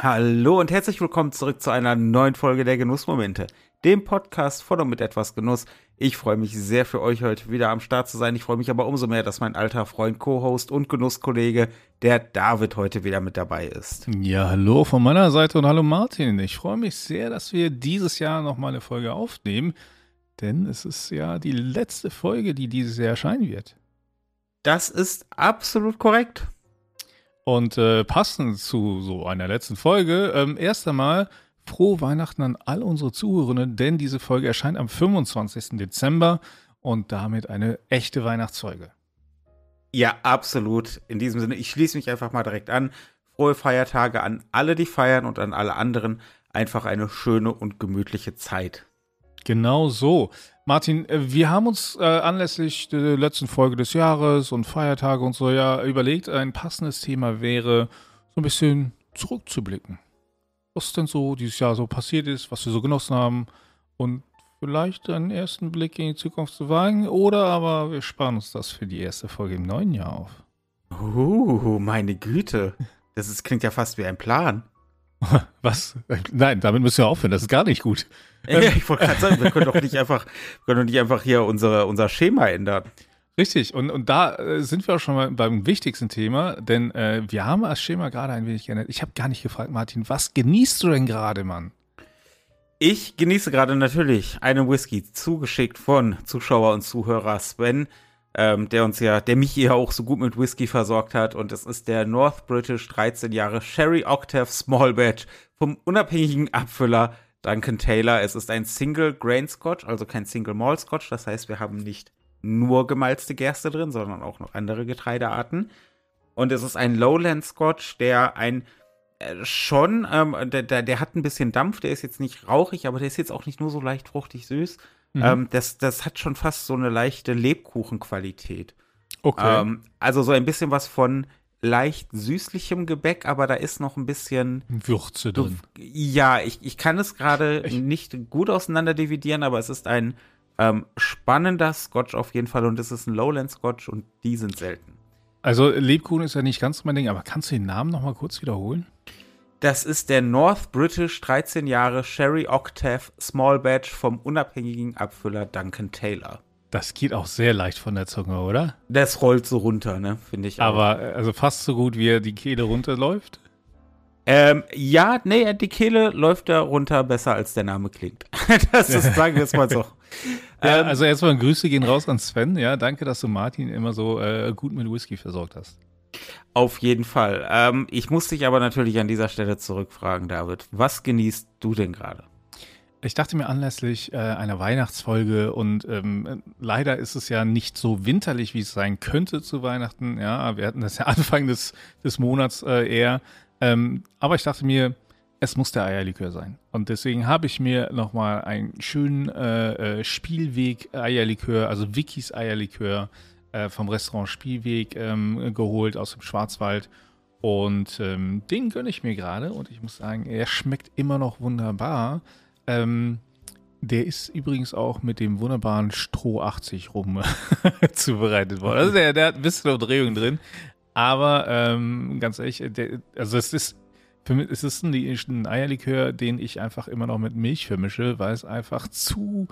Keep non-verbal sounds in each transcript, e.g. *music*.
Hallo und herzlich willkommen zurück zu einer neuen Folge der Genussmomente, dem Podcast von und mit etwas Genuss. Ich freue mich sehr für euch heute wieder am Start zu sein. Ich freue mich aber umso mehr, dass mein alter Freund, Co-Host und Genusskollege, der David, heute wieder mit dabei ist. Ja, hallo von meiner Seite und hallo Martin. Ich freue mich sehr, dass wir dieses Jahr nochmal eine Folge aufnehmen, denn es ist ja die letzte Folge, die dieses Jahr erscheinen wird. Das ist absolut korrekt. Und äh, passend zu so einer letzten Folge, ähm, erst einmal frohe Weihnachten an all unsere Zuhörerinnen, denn diese Folge erscheint am 25. Dezember und damit eine echte Weihnachtsfolge. Ja, absolut. In diesem Sinne, ich schließe mich einfach mal direkt an. Frohe Feiertage an alle, die feiern und an alle anderen. Einfach eine schöne und gemütliche Zeit. Genau so. Martin, äh, wir haben uns äh, anlässlich der letzten Folge des Jahres und Feiertage und so ja überlegt, ein passendes Thema wäre, so ein bisschen zurückzublicken. Was denn so dieses Jahr so passiert ist, was wir so genossen haben und vielleicht einen ersten Blick in die Zukunft zu wagen oder aber wir sparen uns das für die erste Folge im neuen Jahr auf. Uh, meine Güte. Das ist, klingt ja fast wie ein Plan. *laughs* Was? Nein, damit müssen wir aufhören. Das ist gar nicht gut. Ja, ich wollte gerade sagen, wir können doch nicht einfach, können doch nicht einfach hier unsere, unser Schema ändern. Richtig, und, und da äh, sind wir auch schon mal beim wichtigsten Thema, denn äh, wir haben das Schema gerade ein wenig geändert. Ich habe gar nicht gefragt, Martin, was genießt du denn gerade, Mann? Ich genieße gerade natürlich einen Whisky, zugeschickt von Zuschauer und Zuhörer Sven ähm, der uns ja, der mich ja auch so gut mit Whisky versorgt hat. Und es ist der North British 13 Jahre Sherry Octave Small Batch vom unabhängigen Abfüller Duncan Taylor. Es ist ein Single Grain Scotch, also kein Single Malt Scotch. Das heißt, wir haben nicht nur gemalzte Gerste drin, sondern auch noch andere Getreidearten. Und es ist ein Lowland Scotch, der ein äh, schon, ähm, der, der, der hat ein bisschen Dampf, der ist jetzt nicht rauchig, aber der ist jetzt auch nicht nur so leicht fruchtig süß, Mhm. Ähm, das, das hat schon fast so eine leichte Lebkuchenqualität. Okay. Ähm, also so ein bisschen was von leicht süßlichem Gebäck, aber da ist noch ein bisschen Würze drin. Ja, ich, ich kann es gerade *laughs* nicht gut auseinander dividieren, aber es ist ein ähm, spannender Scotch auf jeden Fall und es ist ein Lowland Scotch und die sind selten. Also Lebkuchen ist ja nicht ganz mein Ding, aber kannst du den Namen noch mal kurz wiederholen? Das ist der North British 13 Jahre Sherry Octave Small Batch vom unabhängigen Abfüller Duncan Taylor. Das geht auch sehr leicht von der Zunge, oder? Das rollt so runter, ne, finde ich. Aber auch. also fast so gut, wie er die Kehle runterläuft? Ähm, ja, nee, die Kehle läuft da runter besser, als der Name klingt. *laughs* das ist, sagen wir es mal so. *laughs* Ja, ähm, also erstmal Grüße gehen raus an Sven. Ja, danke, dass du Martin immer so äh, gut mit Whisky versorgt hast. Auf jeden Fall. Ähm, ich muss dich aber natürlich an dieser Stelle zurückfragen, David. Was genießt du denn gerade? Ich dachte mir anlässlich äh, einer Weihnachtsfolge und ähm, leider ist es ja nicht so winterlich, wie es sein könnte zu Weihnachten. Ja, wir hatten das ja *laughs* Anfang des, des Monats äh, eher. Ähm, aber ich dachte mir, es muss der Eierlikör sein. Und deswegen habe ich mir nochmal einen schönen äh, äh Spielweg Eierlikör, also Wikis Eierlikör äh, vom Restaurant Spielweg ähm, geholt aus dem Schwarzwald. Und ähm, den gönne ich mir gerade und ich muss sagen, er schmeckt immer noch wunderbar. Ähm, der ist übrigens auch mit dem wunderbaren Stroh 80 rum *laughs* zubereitet worden. Also der, der hat ein bisschen Umdrehung drin. Aber ähm, ganz ehrlich, der, also es ist für mich ist ein, ein Eierlikör, den ich einfach immer noch mit Milch vermische, weil es einfach zu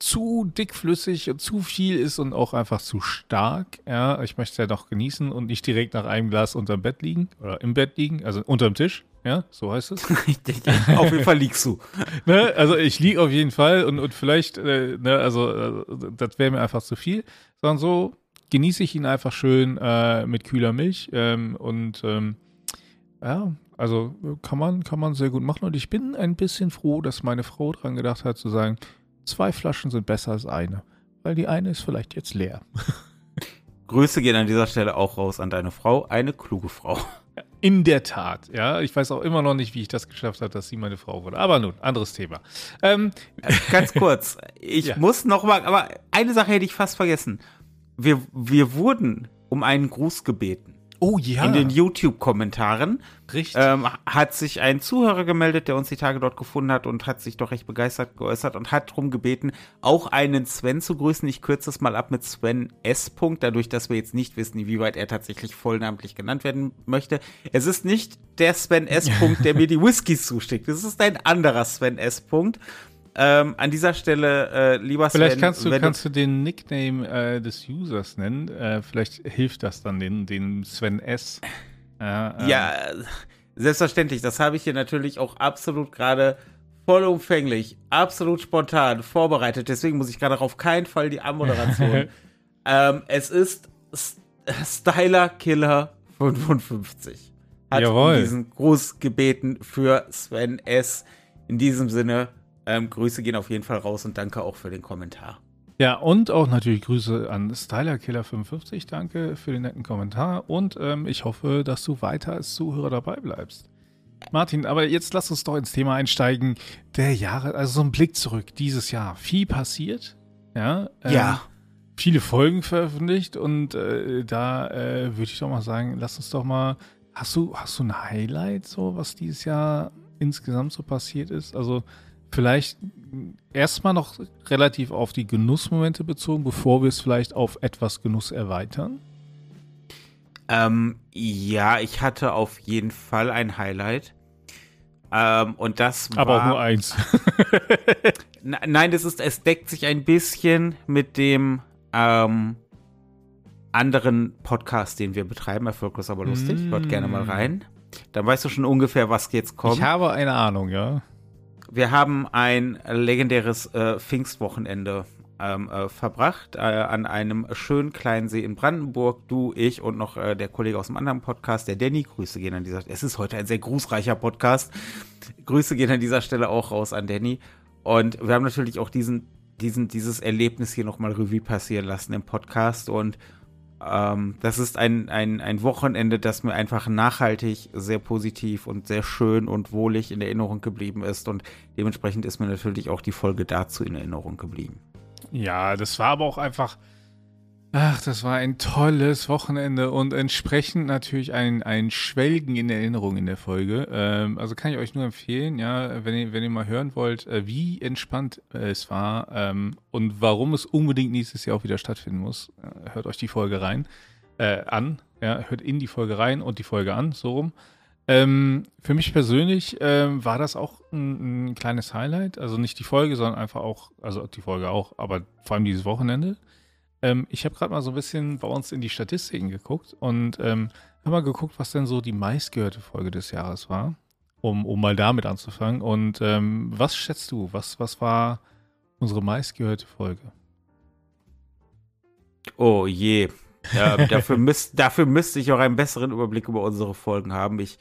zu dickflüssig und zu viel ist und auch einfach zu stark. Ja, ich möchte es ja doch genießen und nicht direkt nach einem Glas unterm Bett liegen oder im Bett liegen, also unterm Tisch. Ja, so heißt es. *laughs* auf jeden Fall liegst du. *laughs* ne, also ich liege auf jeden Fall und, und vielleicht, äh, ne, also äh, das wäre mir einfach zu viel, sondern so genieße ich ihn einfach schön äh, mit kühler Milch ähm, und ähm, ja, also kann man, kann man sehr gut machen und ich bin ein bisschen froh, dass meine Frau dran gedacht hat zu sagen, Zwei Flaschen sind besser als eine, weil die eine ist vielleicht jetzt leer. *laughs* Grüße gehen an dieser Stelle auch raus an deine Frau, eine kluge Frau. *laughs* In der Tat, ja. Ich weiß auch immer noch nicht, wie ich das geschafft habe, dass sie meine Frau wurde. Aber nun, anderes Thema. Ähm, Ganz *laughs* kurz, ich ja. muss noch mal, aber eine Sache hätte ich fast vergessen. Wir, wir wurden um einen Gruß gebeten. Oh ja. In den YouTube-Kommentaren. Richtig. Ähm, hat sich ein Zuhörer gemeldet, der uns die Tage dort gefunden hat und hat sich doch recht begeistert geäußert und hat darum gebeten, auch einen Sven zu grüßen. Ich kürze es mal ab mit Sven S. dadurch, dass wir jetzt nicht wissen, inwieweit er tatsächlich vollnamentlich genannt werden möchte. Es ist nicht der Sven S. der mir die Whiskys zuschickt. Es ist ein anderer Sven S. Ähm, an dieser Stelle, äh, lieber Sven. Vielleicht kannst du, kannst du den Nickname äh, des Users nennen. Äh, vielleicht hilft das dann den, den Sven S. Äh, ja, selbstverständlich. Das habe ich hier natürlich auch absolut gerade vollumfänglich, absolut spontan vorbereitet. Deswegen muss ich gerade auf keinen Fall die Anmoderation. *laughs* ähm, es ist Styler Killer 55. Hat Jawohl. diesen Gruß gebeten für Sven S. In diesem Sinne, ähm, Grüße gehen auf jeden Fall raus und danke auch für den Kommentar. Ja, und auch natürlich Grüße an StylerKiller55. Danke für den netten Kommentar und ähm, ich hoffe, dass du weiter als Zuhörer dabei bleibst. Martin, aber jetzt lass uns doch ins Thema einsteigen. Der Jahre, also so ein Blick zurück, dieses Jahr. Viel passiert. Ja. Ähm, ja. Viele Folgen veröffentlicht und äh, da äh, würde ich doch mal sagen, lass uns doch mal. Hast du, hast du ein Highlight, so was dieses Jahr insgesamt so passiert ist? Also vielleicht erstmal noch relativ auf die Genussmomente bezogen, bevor wir es vielleicht auf etwas Genuss erweitern? Ähm, ja, ich hatte auf jeden Fall ein Highlight. Ähm, und das war. Aber auch nur eins. *laughs* nein, das ist, es deckt sich ein bisschen mit dem ähm, anderen Podcast, den wir betreiben. Erfolglos, aber lustig. Mm. Hört gerne mal rein. Dann weißt du schon ungefähr, was jetzt kommt. Ich habe eine Ahnung, ja wir haben ein legendäres äh, Pfingstwochenende ähm, äh, verbracht äh, an einem schönen kleinen See in Brandenburg. Du, ich und noch äh, der Kollege aus dem anderen Podcast, der Danny. Grüße gehen an dieser Stelle. Es ist heute ein sehr grußreicher Podcast. Grüße gehen an dieser Stelle auch raus an Danny. Und wir haben natürlich auch diesen, diesen, dieses Erlebnis hier nochmal Revue passieren lassen im Podcast und ähm, das ist ein, ein, ein Wochenende, das mir einfach nachhaltig sehr positiv und sehr schön und wohlig in Erinnerung geblieben ist. Und dementsprechend ist mir natürlich auch die Folge dazu in Erinnerung geblieben. Ja, das war aber auch einfach Ach, das war ein tolles Wochenende und entsprechend natürlich ein, ein Schwelgen in Erinnerung in der Folge. Ähm, also kann ich euch nur empfehlen, ja, wenn ihr, wenn ihr mal hören wollt, äh, wie entspannt äh, es war ähm, und warum es unbedingt nächstes Jahr auch wieder stattfinden muss, äh, hört euch die Folge rein, äh, an, ja, hört in die Folge rein und die Folge an, so rum. Ähm, für mich persönlich ähm, war das auch ein, ein kleines Highlight, also nicht die Folge, sondern einfach auch, also die Folge auch, aber vor allem dieses Wochenende. Ähm, ich habe gerade mal so ein bisschen bei uns in die Statistiken geguckt und ähm, habe mal geguckt, was denn so die meistgehörte Folge des Jahres war, um, um mal damit anzufangen. Und ähm, was schätzt du? Was, was war unsere meistgehörte Folge? Oh je. Ja, *laughs* dafür, müsst, dafür müsste ich auch einen besseren Überblick über unsere Folgen haben. Ich,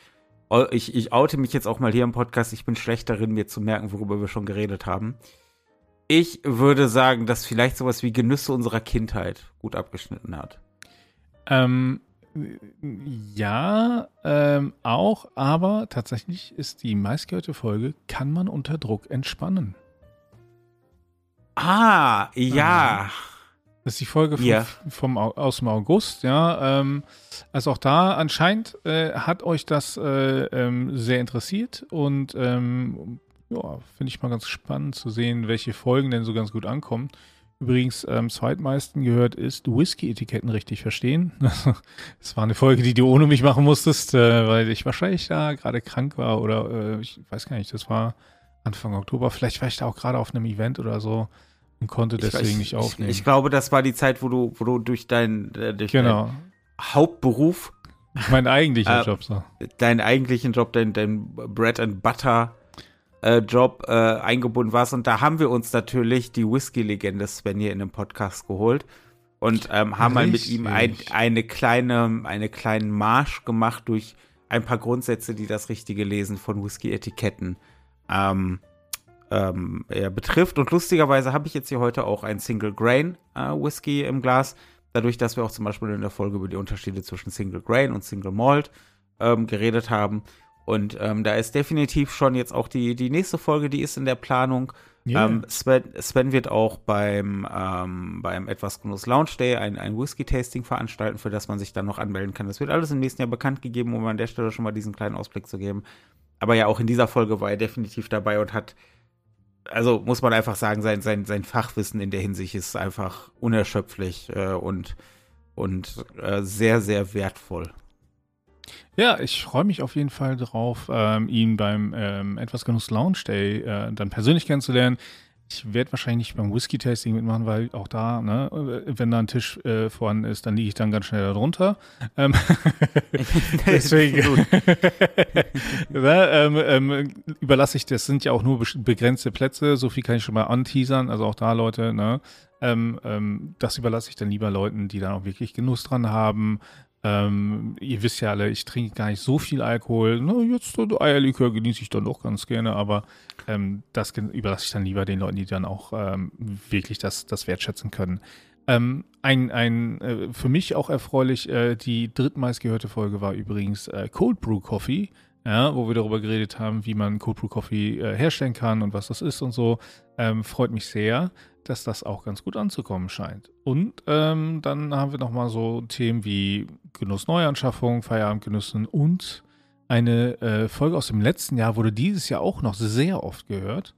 ich, ich oute mich jetzt auch mal hier im Podcast. Ich bin schlecht darin, mir zu merken, worüber wir schon geredet haben. Ich würde sagen, dass vielleicht sowas wie Genüsse unserer Kindheit gut abgeschnitten hat. Ähm, ja, ähm, auch, aber tatsächlich ist die meistgehörte Folge, kann man unter Druck entspannen. Ah, ja. Das ist die Folge vom, ja. vom, aus dem August, ja. Ähm, also auch da anscheinend äh, hat euch das äh, ähm, sehr interessiert und ähm, ja, finde ich mal ganz spannend zu sehen, welche Folgen denn so ganz gut ankommen. Übrigens, ähm, zweitmeisten gehört ist Whisky-Etiketten richtig verstehen. *laughs* das war eine Folge, die du ohne mich machen musstest, äh, weil ich wahrscheinlich da gerade krank war oder äh, ich weiß gar nicht, das war Anfang Oktober. Vielleicht war ich da auch gerade auf einem Event oder so und konnte deswegen ich, nicht aufnehmen. Ich, ich, glaube, das war die Zeit, wo du, wo du durch, dein, äh, durch genau. deinen Hauptberuf Meinen eigentlichen äh, Job so. Deinen eigentlichen Job, dein, dein Bread and Butter äh, Job äh, eingebunden warst. Und da haben wir uns natürlich die Whisky-Legende Sven hier in dem Podcast geholt und ähm, haben mal mit ihm ein, eine kleine, eine kleinen Marsch gemacht durch ein paar Grundsätze, die das richtige Lesen von Whisky-Etiketten ähm, ähm, ja, betrifft. Und lustigerweise habe ich jetzt hier heute auch ein Single Grain äh, Whisky im Glas. Dadurch, dass wir auch zum Beispiel in der Folge über die Unterschiede zwischen Single Grain und Single Malt ähm, geredet haben. Und ähm, da ist definitiv schon jetzt auch die, die nächste Folge, die ist in der Planung. Yeah. Ähm, Sven, Sven, wird auch beim, ähm, beim Etwas Genuss Lounge Day ein, ein Whisky-Tasting veranstalten, für das man sich dann noch anmelden kann. Das wird alles im nächsten Jahr bekannt gegeben, um an der Stelle schon mal diesen kleinen Ausblick zu geben. Aber ja, auch in dieser Folge war er definitiv dabei und hat, also muss man einfach sagen, sein, sein, sein Fachwissen in der Hinsicht ist einfach unerschöpflich äh, und, und äh, sehr, sehr wertvoll. Ja, ich freue mich auf jeden Fall drauf, ähm, ihn beim ähm, Etwas Genuss Lounge Day äh, dann persönlich kennenzulernen. Ich werde wahrscheinlich nicht beim Whisky-Tasting mitmachen, weil auch da, ne, wenn da ein Tisch äh, vorhanden ist, dann liege ich dann ganz schnell darunter. Ähm, *laughs* *laughs* deswegen *laughs* ne, ähm, ähm, überlasse ich, das sind ja auch nur begrenzte Plätze, so viel kann ich schon mal anteasern, also auch da Leute, ne, ähm, ähm, das überlasse ich dann lieber Leuten, die dann auch wirklich Genuss dran haben, ähm, ihr wisst ja alle, ich trinke gar nicht so viel Alkohol. Na, jetzt Eierlikör genieße ich dann doch ganz gerne, aber ähm, das überlasse ich dann lieber den Leuten, die dann auch ähm, wirklich das, das wertschätzen können. Ähm, ein, ein äh, für mich auch erfreulich, äh, die drittmeistgehörte Folge war übrigens äh, Cold Brew Coffee, ja, wo wir darüber geredet haben, wie man Cold Brew Coffee äh, herstellen kann und was das ist und so. Ähm, freut mich sehr dass das auch ganz gut anzukommen scheint. Und ähm, dann haben wir nochmal so Themen wie Genuss Neuanschaffung, Feierabendgenüssen und eine äh, Folge aus dem letzten Jahr wurde dieses Jahr auch noch sehr oft gehört,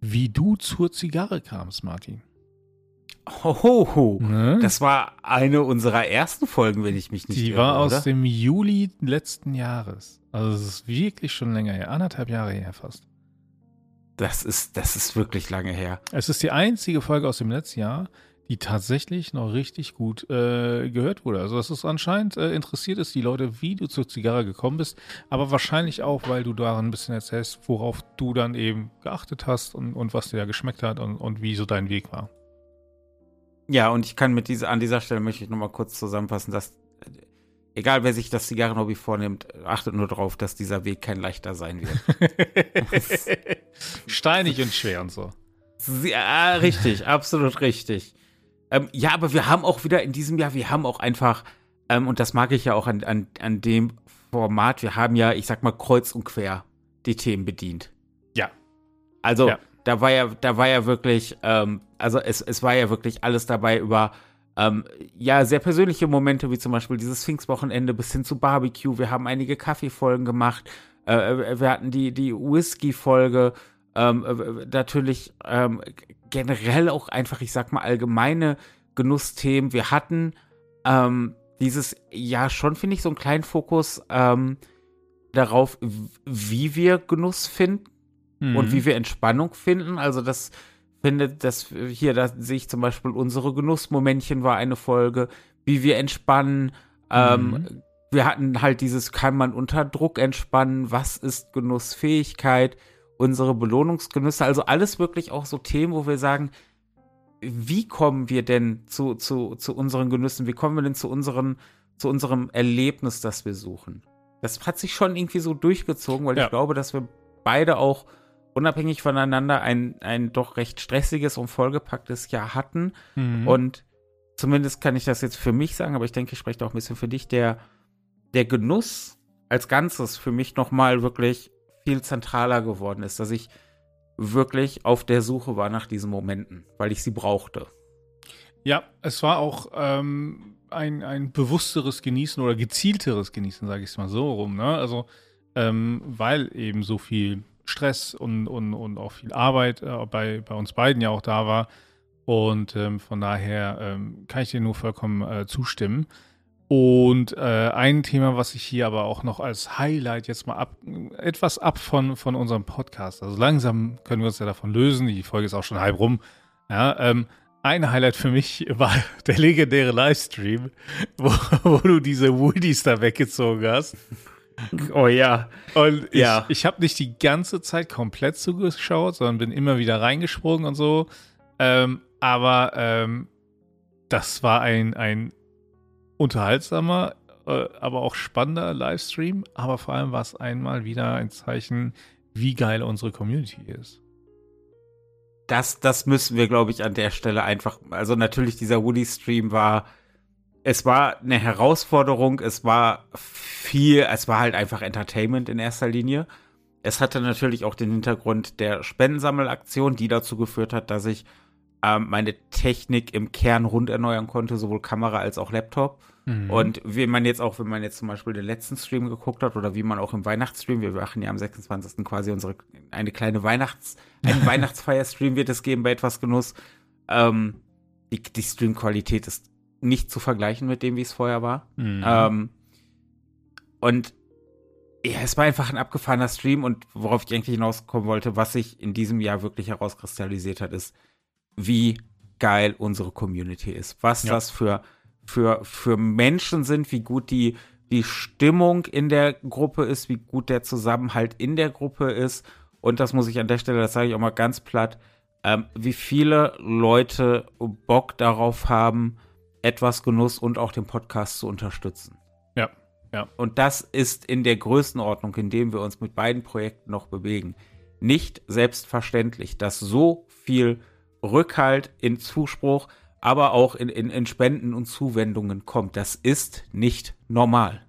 wie du zur Zigarre kamst, Martin. Hohoho. Ne? Das war eine unserer ersten Folgen, wenn ich mich nicht Die irre, war aus oder? dem Juli letzten Jahres. Also es ist wirklich schon länger her, anderthalb Jahre her fast. Das ist, das ist wirklich lange her. Es ist die einzige Folge aus dem letzten Jahr, die tatsächlich noch richtig gut äh, gehört wurde. Also, dass es anscheinend äh, interessiert ist, die Leute, wie du zur Zigarre gekommen bist, aber wahrscheinlich auch, weil du daran ein bisschen erzählst, worauf du dann eben geachtet hast und, und was dir da geschmeckt hat und, und wie so dein Weg war. Ja, und ich kann mit dieser, an dieser Stelle möchte ich nochmal kurz zusammenfassen, dass egal wer sich das Zigarrenhobby vornimmt, achtet nur darauf, dass dieser Weg kein leichter sein wird. *laughs* Steinig und schwer und so. Ja, richtig, absolut richtig. Ähm, ja, aber wir haben auch wieder in diesem Jahr, wir haben auch einfach, ähm, und das mag ich ja auch an, an, an dem Format, wir haben ja, ich sag mal, kreuz und quer die Themen bedient. Ja. Also, ja. da war ja, da war ja wirklich, ähm, also es, es war ja wirklich alles dabei über ähm, ja, sehr persönliche Momente, wie zum Beispiel dieses Pfingstwochenende bis hin zu Barbecue. Wir haben einige Kaffeefolgen gemacht. Äh, äh wir hatten die, die Whisky-Folge. Ähm, äh, natürlich ähm, generell auch einfach, ich sag mal, allgemeine Genussthemen. Wir hatten ähm, dieses ja schon, finde ich, so einen kleinen Fokus ähm, darauf, wie wir Genuss finden mhm. und wie wir Entspannung finden. Also das finde, dass hier, da sehe ich zum Beispiel unsere Genussmomentchen war eine Folge, wie wir entspannen. Ähm, mhm. Wir hatten halt dieses, kann man unter Druck entspannen? Was ist Genussfähigkeit? Unsere Belohnungsgenüsse, also alles wirklich auch so Themen, wo wir sagen, wie kommen wir denn zu, zu, zu unseren Genüssen? Wie kommen wir denn zu, unseren, zu unserem Erlebnis, das wir suchen? Das hat sich schon irgendwie so durchgezogen, weil ja. ich glaube, dass wir beide auch unabhängig voneinander ein, ein doch recht stressiges und vollgepacktes Jahr hatten. Mhm. Und zumindest kann ich das jetzt für mich sagen, aber ich denke, ich spreche auch ein bisschen für dich, der, der Genuss als Ganzes für mich nochmal wirklich viel zentraler geworden ist, dass ich wirklich auf der Suche war nach diesen Momenten, weil ich sie brauchte. Ja, es war auch ähm, ein, ein bewussteres Genießen oder gezielteres Genießen, sage ich es mal so rum. Ne? Also, ähm, weil eben so viel Stress und, und, und auch viel Arbeit äh, bei, bei uns beiden ja auch da war. Und ähm, von daher ähm, kann ich dir nur vollkommen äh, zustimmen. Und äh, ein Thema, was ich hier aber auch noch als Highlight jetzt mal ab, etwas ab von, von unserem Podcast. Also langsam können wir uns ja davon lösen. Die Folge ist auch schon halb rum. Ja, ähm, ein Highlight für mich *laughs* war der legendäre Livestream, wo, wo du diese Woodies da weggezogen hast. *laughs* Oh ja. Und ich, ja. ich habe nicht die ganze Zeit komplett zugeschaut, sondern bin immer wieder reingesprungen und so. Ähm, aber ähm, das war ein, ein unterhaltsamer, äh, aber auch spannender Livestream. Aber vor allem war es einmal wieder ein Zeichen, wie geil unsere Community ist. Das, das müssen wir, glaube ich, an der Stelle einfach. Also, natürlich, dieser Woody-Stream war es war eine Herausforderung, es war viel, es war halt einfach Entertainment in erster Linie. es hatte natürlich auch den Hintergrund der Spendensammelaktion, die dazu geführt hat, dass ich ähm, meine Technik im Kern rund erneuern konnte, sowohl Kamera als auch Laptop. Mhm. Und wie man jetzt auch, wenn man jetzt zum Beispiel den letzten Stream geguckt hat oder wie man auch im Weihnachtsstream, wir machen ja am 26. quasi unsere eine kleine Weihnachts, *laughs* einen Weihnachtsfeierstream wird es geben bei etwas Genuss. Ähm, die, die Streamqualität ist nicht zu vergleichen mit dem, wie es vorher war. Mhm. Ähm, und ja, es war einfach ein abgefahrener Stream und worauf ich eigentlich hinauskommen wollte, was sich in diesem Jahr wirklich herauskristallisiert hat, ist, wie geil unsere Community ist. Was ja. das für, für, für Menschen sind, wie gut die, die Stimmung in der Gruppe ist, wie gut der Zusammenhalt in der Gruppe ist. Und das muss ich an der Stelle, das sage ich auch mal ganz platt, ähm, wie viele Leute Bock darauf haben, etwas Genuss und auch den Podcast zu unterstützen. Ja, ja. Und das ist in der Größenordnung, in dem wir uns mit beiden Projekten noch bewegen, nicht selbstverständlich, dass so viel Rückhalt in Zuspruch, aber auch in, in, in Spenden und Zuwendungen kommt. Das ist nicht normal.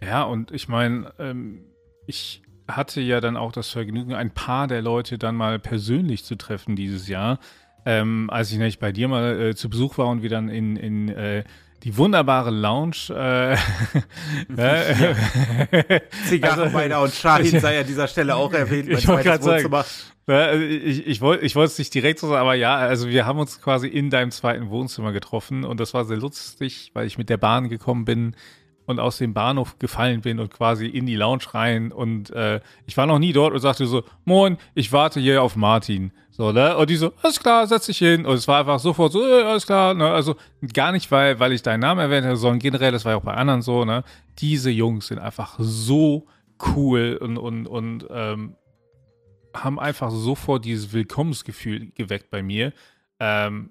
Ja, und ich meine, ähm, ich hatte ja dann auch das Vergnügen, ein paar der Leute dann mal persönlich zu treffen dieses Jahr. Ähm, als ich nämlich bei dir mal äh, zu Besuch war und wir dann in, in äh, die wunderbare Lounge. Äh, *laughs* *laughs* äh, Zigarrenweiner also, und Shahin sei an dieser Stelle auch erwähnt. Ich wollte gerade sagen, ja, also ich, ich wollte ich wollte es nicht direkt so sagen, aber ja, also wir haben uns quasi in deinem zweiten Wohnzimmer getroffen und das war sehr lustig, weil ich mit der Bahn gekommen bin und aus dem Bahnhof gefallen bin und quasi in die Lounge rein und äh, ich war noch nie dort und sagte so, moin, ich warte hier auf Martin. So, ne? Und die so, alles klar, setz dich hin. Und es war einfach sofort so, äh, alles klar, ne? Also gar nicht, weil, weil ich deinen Namen erwähnt habe, sondern generell, das war ja auch bei anderen so, ne? Diese Jungs sind einfach so cool und, und, und ähm, haben einfach sofort dieses Willkommensgefühl geweckt bei mir. Ähm,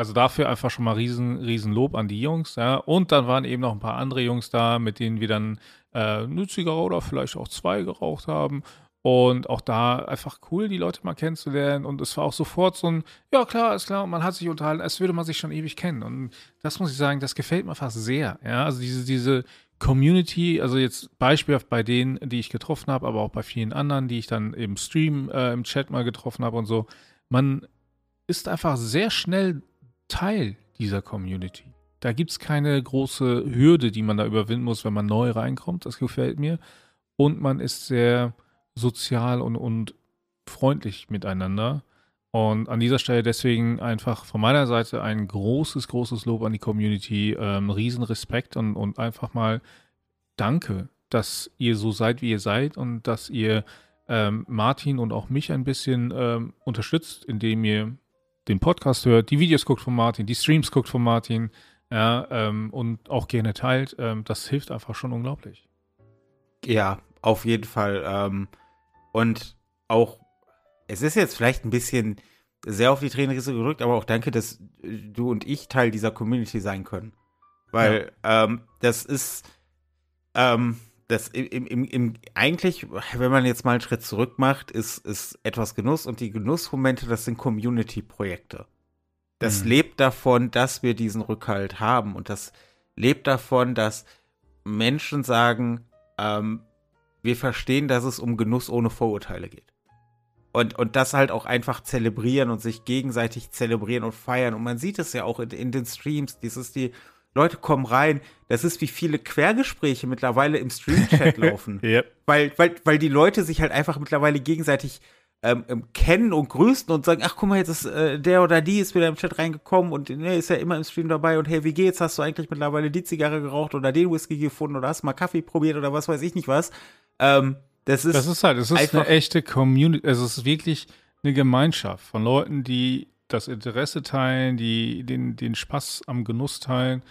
also dafür einfach schon mal riesen, riesen Lob an die Jungs, ja. Und dann waren eben noch ein paar andere Jungs da, mit denen wir dann äh, eine oder vielleicht auch zwei geraucht haben. Und auch da einfach cool, die Leute mal kennenzulernen. Und es war auch sofort so ein, ja klar, ist klar, man hat sich unterhalten, als würde man sich schon ewig kennen. Und das muss ich sagen, das gefällt mir fast sehr. Ja, also diese, diese Community, also jetzt beispielhaft bei denen, die ich getroffen habe, aber auch bei vielen anderen, die ich dann im Stream, äh, im Chat mal getroffen habe und so. Man ist einfach sehr schnell Teil dieser Community. Da gibt es keine große Hürde, die man da überwinden muss, wenn man neu reinkommt. Das gefällt mir. Und man ist sehr sozial und, und freundlich miteinander. Und an dieser Stelle deswegen einfach von meiner Seite ein großes, großes Lob an die Community, ähm, Riesenrespekt und, und einfach mal Danke, dass ihr so seid, wie ihr seid und dass ihr ähm, Martin und auch mich ein bisschen ähm, unterstützt, indem ihr den Podcast hört, die Videos guckt von Martin, die Streams guckt von Martin ja, ähm, und auch gerne teilt. Ähm, das hilft einfach schon unglaublich. Ja, auf jeden Fall. Ähm, und auch es ist jetzt vielleicht ein bisschen sehr auf die Tränenrisse gerückt, aber auch danke, dass du und ich Teil dieser Community sein können. Weil ja. ähm, das ist, ähm, das im, im, im, eigentlich, wenn man jetzt mal einen Schritt zurück macht, ist, ist etwas Genuss und die Genussmomente, das sind Community-Projekte. Das mhm. lebt davon, dass wir diesen Rückhalt haben und das lebt davon, dass Menschen sagen, ähm, wir verstehen, dass es um Genuss ohne Vorurteile geht. Und, und das halt auch einfach zelebrieren und sich gegenseitig zelebrieren und feiern. Und man sieht es ja auch in, in den Streams. Dieses, die Leute kommen rein. Das ist wie viele Quergespräche mittlerweile im Stream-Chat *laughs* laufen. yep. weil, weil, weil die Leute sich halt einfach mittlerweile gegenseitig ähm, ähm, kennen und grüßen und sagen, ach guck mal, jetzt ist äh, der oder die ist wieder im Chat reingekommen und ne, ist ja immer im Stream dabei und hey, wie geht's? Hast du eigentlich mittlerweile die Zigarre geraucht oder den Whisky gefunden oder hast du mal Kaffee probiert oder was weiß ich nicht was? Ähm, das ist, das ist halt, es ist eine echte Community, es ist wirklich eine Gemeinschaft von Leuten, die das Interesse teilen, die den, den Spaß am Genuss teilen.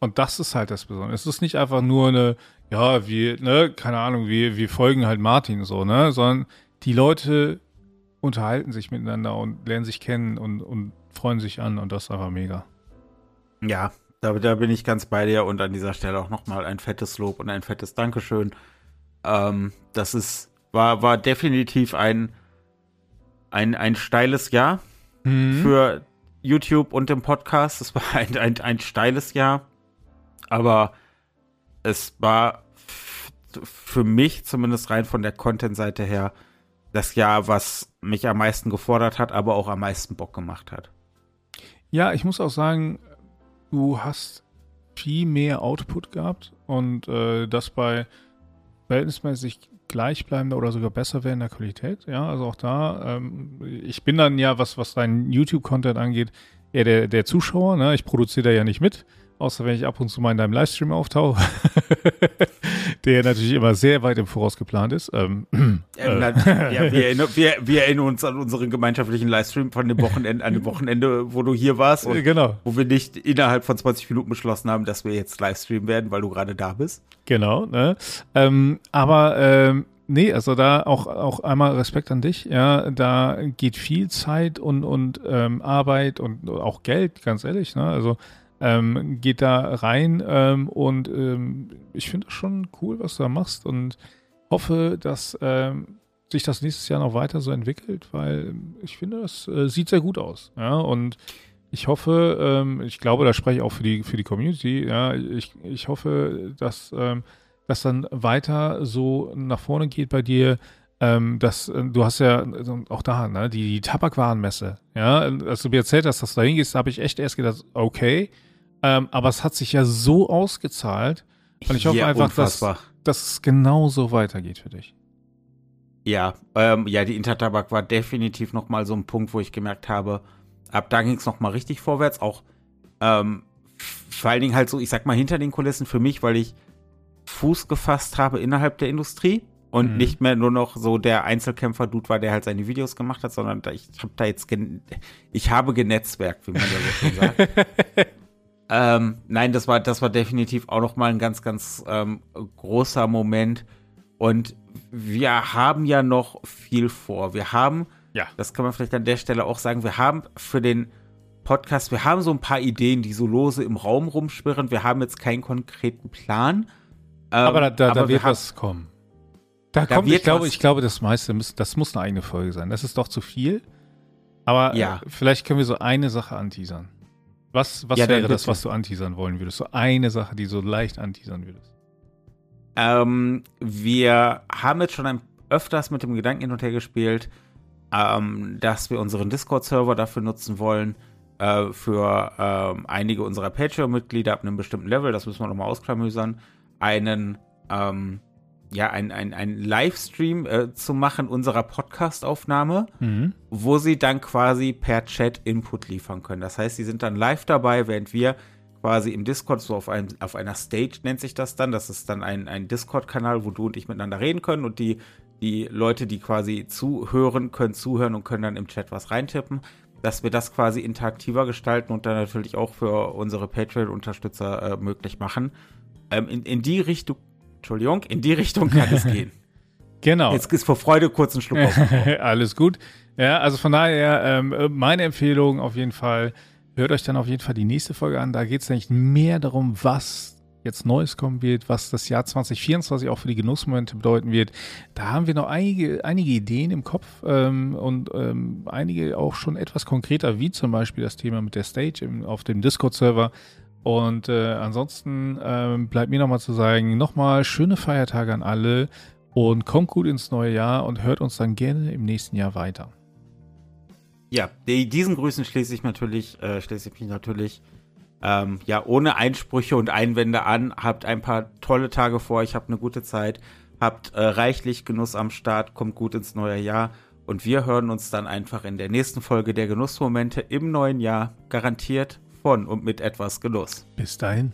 Und das ist halt das Besondere. Es ist nicht einfach nur eine, ja, wir, ne, keine Ahnung, wir, wir folgen halt Martin so, ne, sondern die Leute unterhalten sich miteinander und lernen sich kennen und, und freuen sich an und das ist einfach mega. Ja, da, da bin ich ganz bei dir und an dieser Stelle auch nochmal ein fettes Lob und ein fettes Dankeschön ähm, das ist, war, war definitiv ein, ein, ein steiles Jahr mhm. für YouTube und den Podcast. Es war ein, ein, ein steiles Jahr. Aber es war für mich zumindest rein von der Content-Seite her das Jahr, was mich am meisten gefordert hat, aber auch am meisten Bock gemacht hat. Ja, ich muss auch sagen, du hast viel mehr Output gehabt und äh, das bei verhältnismäßig gleichbleibender oder sogar besser werdender Qualität. Ja, also auch da, ähm, ich bin dann ja, was, was dein YouTube-Content angeht, eher der, der Zuschauer. Ne? Ich produziere da ja nicht mit. Außer wenn ich ab und zu mal in deinem Livestream auftauche, *laughs* der natürlich immer sehr weit im Voraus geplant ist. Ähm, äh. ja, wir, erinnern, *laughs* wir, wir, erinnern uns an unseren gemeinschaftlichen Livestream von dem Wochenende, an dem Wochenende, wo du hier warst und genau. wo wir nicht innerhalb von 20 Minuten beschlossen haben, dass wir jetzt Livestreamen werden, weil du gerade da bist. Genau, ne? Ähm, aber ähm, Nee, also da auch, auch einmal Respekt an dich. Ja, da geht viel Zeit und, und ähm, Arbeit und auch Geld, ganz ehrlich. Ne? Also ähm, geht da rein ähm, und ähm, ich finde es schon cool, was du da machst und hoffe, dass ähm, sich das nächstes Jahr noch weiter so entwickelt, weil ich finde, das äh, sieht sehr gut aus. Ja, und ich hoffe, ähm, ich glaube, da spreche ich auch für die, für die Community, ja, ich, ich hoffe, dass ähm, das dann weiter so nach vorne geht bei dir, ähm, das, äh, du hast ja auch da, ne, die, die Tabakwarenmesse, ja, als du mir erzählt hast, dass du da hingehst, habe ich echt erst gedacht, okay, ähm, aber es hat sich ja so ausgezahlt. Und ich hoffe ja, einfach, dass, dass es genauso weitergeht für dich. Ja, ähm, ja, die Intertabak war definitiv noch mal so ein Punkt, wo ich gemerkt habe, ab da ging es noch mal richtig vorwärts. Auch ähm, vor allen Dingen halt so, ich sag mal, hinter den Kulissen für mich, weil ich Fuß gefasst habe innerhalb der Industrie und mhm. nicht mehr nur noch so der Einzelkämpfer-Dude war, der halt seine Videos gemacht hat, sondern ich habe da jetzt, ich habe genetzwerkt, wie man da so schön sagt. *laughs* Ähm, nein, das war, das war definitiv auch noch mal ein ganz, ganz ähm, großer Moment. Und wir haben ja noch viel vor. Wir haben, ja. das kann man vielleicht an der Stelle auch sagen, wir haben für den Podcast, wir haben so ein paar Ideen, die so lose im Raum rumschwirren. Wir haben jetzt keinen konkreten Plan. Ähm, aber da, da, aber da wird was kommen. Da, da kommt, ich glaube, ich glaube, das meiste, muss, das muss eine eigene Folge sein. Das ist doch zu viel. Aber ja. vielleicht können wir so eine Sache anteasern. Was, was ja, wäre das, was du anteasern wollen würdest? So eine Sache, die so leicht anteasern würdest. Ähm, wir haben jetzt schon ein, öfters mit dem Gedanken hin und her gespielt, ähm, dass wir unseren Discord-Server dafür nutzen wollen, äh, für ähm, einige unserer Patreon-Mitglieder ab einem bestimmten Level, das müssen wir nochmal ausklamüsern, einen ähm, ja, ein, ein, ein Livestream äh, zu machen unserer Podcast-Aufnahme, mhm. wo sie dann quasi per Chat Input liefern können. Das heißt, sie sind dann live dabei, während wir quasi im Discord, so auf, einem, auf einer Stage nennt sich das dann. Das ist dann ein, ein Discord-Kanal, wo du und ich miteinander reden können und die, die Leute, die quasi zuhören, können zuhören und können dann im Chat was reintippen. Dass wir das quasi interaktiver gestalten und dann natürlich auch für unsere Patreon-Unterstützer äh, möglich machen. Ähm, in, in die Richtung Entschuldigung, in die Richtung kann es *laughs* gehen. Genau. Jetzt ist vor Freude kurz ein Schluck. *laughs* Alles gut. Ja, also von daher, ähm, meine Empfehlung auf jeden Fall, hört euch dann auf jeden Fall die nächste Folge an. Da geht es nämlich mehr darum, was jetzt Neues kommen wird, was das Jahr 2024 auch für die Genussmomente bedeuten wird. Da haben wir noch einige, einige Ideen im Kopf ähm, und ähm, einige auch schon etwas konkreter, wie zum Beispiel das Thema mit der Stage im, auf dem Discord-Server. Und äh, ansonsten äh, bleibt mir nochmal zu sagen, nochmal schöne Feiertage an alle und kommt gut ins neue Jahr und hört uns dann gerne im nächsten Jahr weiter. Ja, die, diesen Grüßen schließe ich natürlich, äh, schließe ich mich natürlich ähm, ja ohne Einsprüche und Einwände an. Habt ein paar tolle Tage vor euch, habt eine gute Zeit, habt äh, reichlich Genuss am Start, kommt gut ins neue Jahr und wir hören uns dann einfach in der nächsten Folge der Genussmomente im neuen Jahr garantiert von und mit etwas Genuss. Bis dahin.